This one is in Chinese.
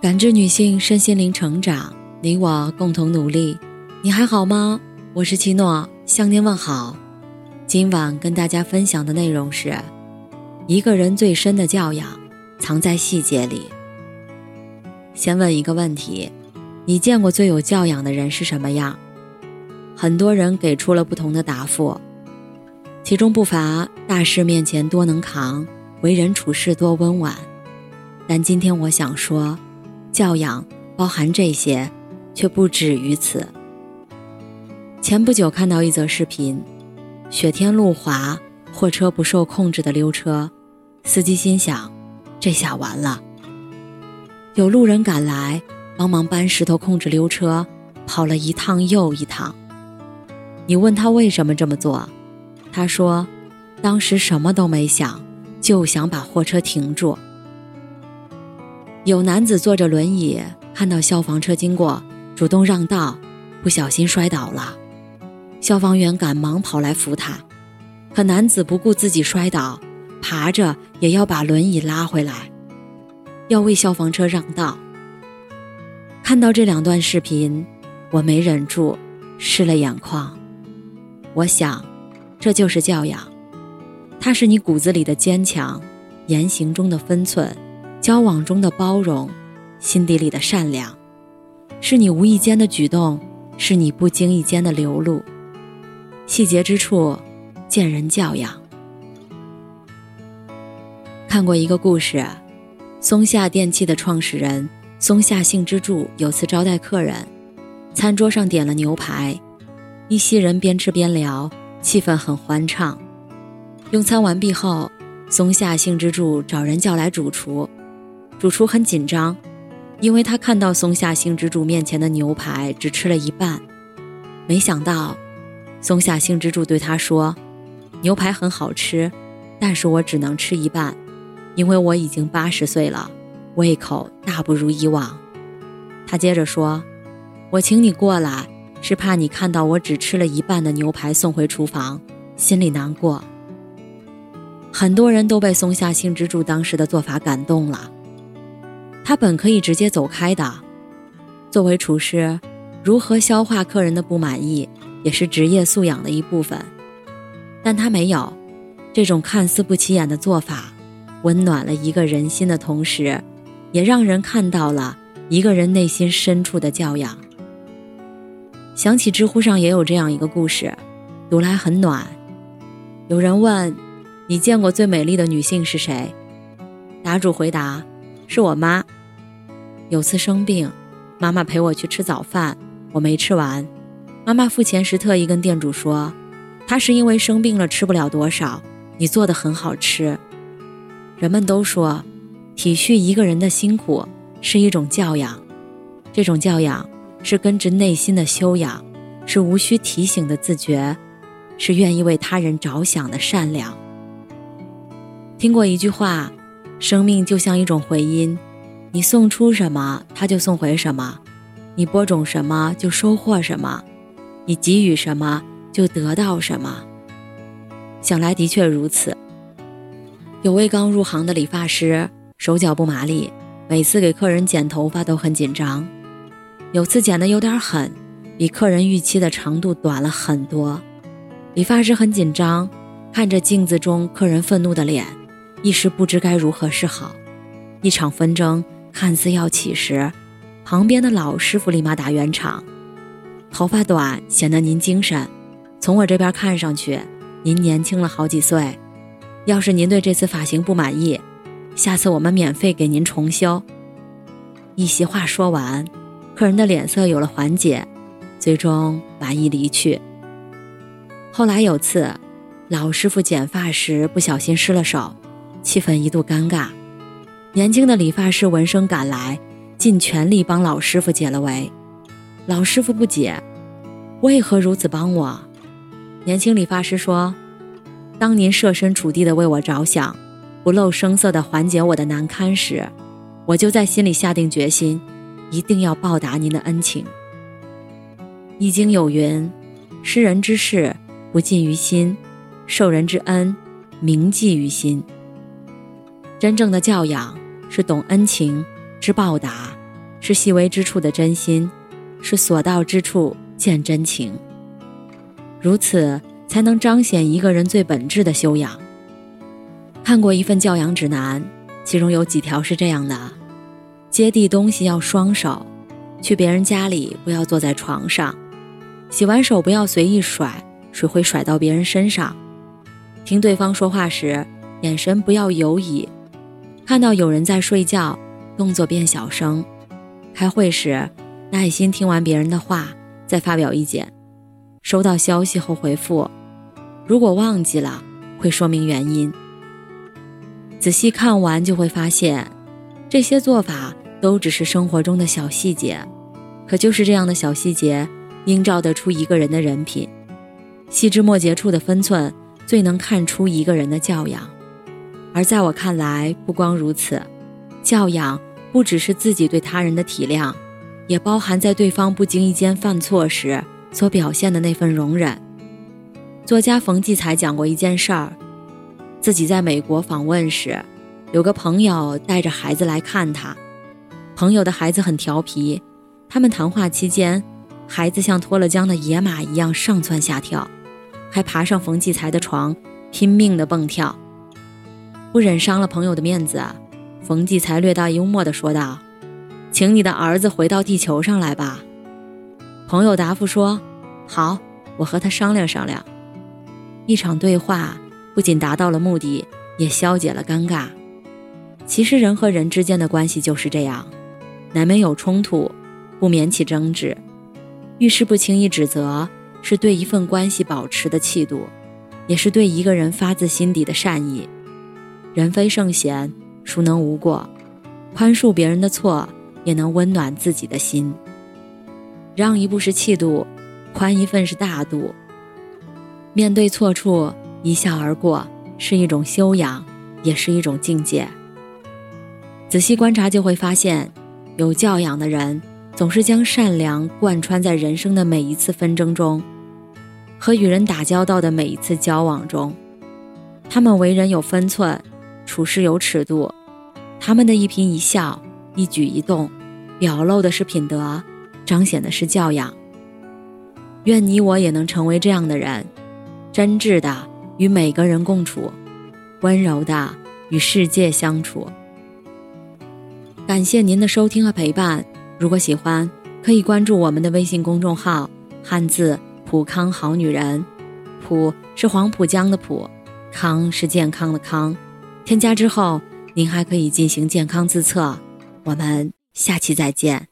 感知女性身心灵成长，你我共同努力。你还好吗？我是七诺，向您问好。今晚跟大家分享的内容是：一个人最深的教养，藏在细节里。先问一个问题：你见过最有教养的人是什么样？很多人给出了不同的答复，其中不乏大事面前多能扛，为人处事多温婉。但今天我想说。教养包含这些，却不止于此。前不久看到一则视频，雪天路滑，货车不受控制的溜车，司机心想：这下完了。有路人赶来帮忙搬石头控制溜车，跑了一趟又一趟。你问他为什么这么做，他说：当时什么都没想，就想把货车停住。有男子坐着轮椅，看到消防车经过，主动让道，不小心摔倒了。消防员赶忙跑来扶他，可男子不顾自己摔倒，爬着也要把轮椅拉回来，要为消防车让道。看到这两段视频，我没忍住，湿了眼眶。我想，这就是教养，它是你骨子里的坚强，言行中的分寸。交往中的包容，心底里的善良，是你无意间的举动，是你不经意间的流露，细节之处，见人教养。看过一个故事，松下电器的创始人松下幸之助有次招待客人，餐桌上点了牛排，一席人边吃边聊，气氛很欢畅。用餐完毕后，松下幸之助找人叫来主厨。主厨很紧张，因为他看到松下幸之助面前的牛排只吃了一半。没想到，松下幸之助对他说：“牛排很好吃，但是我只能吃一半，因为我已经八十岁了，胃口大不如以往。”他接着说：“我请你过来，是怕你看到我只吃了一半的牛排送回厨房，心里难过。”很多人都被松下幸之助当时的做法感动了。他本可以直接走开的。作为厨师，如何消化客人的不满意，也是职业素养的一部分。但他没有，这种看似不起眼的做法，温暖了一个人心的同时，也让人看到了一个人内心深处的教养。想起知乎上也有这样一个故事，读来很暖。有人问：“你见过最美丽的女性是谁？”答主回答：“是我妈。”有次生病，妈妈陪我去吃早饭，我没吃完。妈妈付钱时特意跟店主说：“她是因为生病了吃不了多少，你做的很好吃。”人们都说，体恤一个人的辛苦是一种教养，这种教养是根植内心的修养，是无需提醒的自觉，是愿意为他人着想的善良。听过一句话：“生命就像一种回音。”你送出什么，它就送回什么；你播种什么，就收获什么；你给予什么，就得到什么。想来的确如此。有位刚入行的理发师，手脚不麻利，每次给客人剪头发都很紧张。有次剪得有点狠，比客人预期的长度短了很多。理发师很紧张，看着镜子中客人愤怒的脸，一时不知该如何是好。一场纷争。看似要起时，旁边的老师傅立马打圆场：“头发短显得您精神，从我这边看上去，您年轻了好几岁。要是您对这次发型不满意，下次我们免费给您重修。”一席话说完，客人的脸色有了缓解，最终满意离去。后来有次，老师傅剪发时不小心失了手，气氛一度尴尬。年轻的理发师闻声赶来，尽全力帮老师傅解了围。老师傅不解，为何如此帮我？年轻理发师说：“当您设身处地的为我着想，不露声色的缓解我的难堪时，我就在心里下定决心，一定要报答您的恩情。”《易经》有云：“施人之事，不尽于心；受人之恩，铭记于心。”真正的教养。是懂恩情，知报答，是细微之处的真心，是所到之处见真情。如此，才能彰显一个人最本质的修养。看过一份教养指南，其中有几条是这样的：接地东西要双手，去别人家里不要坐在床上，洗完手不要随意甩，水会甩到别人身上。听对方说话时，眼神不要游移；看到有人在睡觉，动作变小声。开会时，耐心听完别人的话，再发表意见。收到消息后回复，如果忘记了，会说明原因。仔细看完就会发现，这些做法都只是生活中的小细节，可就是这样的小细节，映照得出一个人的人品。细枝末节处的分寸，最能看出一个人的教养。而在我看来，不光如此，教养。不只是自己对他人的体谅，也包含在对方不经意间犯错时所表现的那份容忍。作家冯骥才讲过一件事儿：自己在美国访问时，有个朋友带着孩子来看他，朋友的孩子很调皮，他们谈话期间，孩子像脱了缰的野马一样上蹿下跳，还爬上冯骥才的床，拼命地蹦跳，不忍伤了朋友的面子。冯骥才略带幽默地说道：“请你的儿子回到地球上来吧。”朋友答复说：“好，我和他商量商量。”一场对话不仅达到了目的，也消解了尴尬。其实人和人之间的关系就是这样，难免有冲突，不免起争执。遇事不轻易指责，是对一份关系保持的气度，也是对一个人发自心底的善意。人非圣贤。孰能无过？宽恕别人的错，也能温暖自己的心。让一步是气度，宽一份是大度。面对错处，一笑而过，是一种修养，也是一种境界。仔细观察就会发现，有教养的人总是将善良贯穿在人生的每一次纷争中，和与人打交道的每一次交往中。他们为人有分寸。处事有尺度，他们的一颦一笑、一举一动，表露的是品德，彰显的是教养。愿你我也能成为这样的人，真挚的与每个人共处，温柔的与世界相处。感谢您的收听和陪伴。如果喜欢，可以关注我们的微信公众号“汉字普康好女人”，普是黄浦江的浦，康是健康的康。添加之后，您还可以进行健康自测。我们下期再见。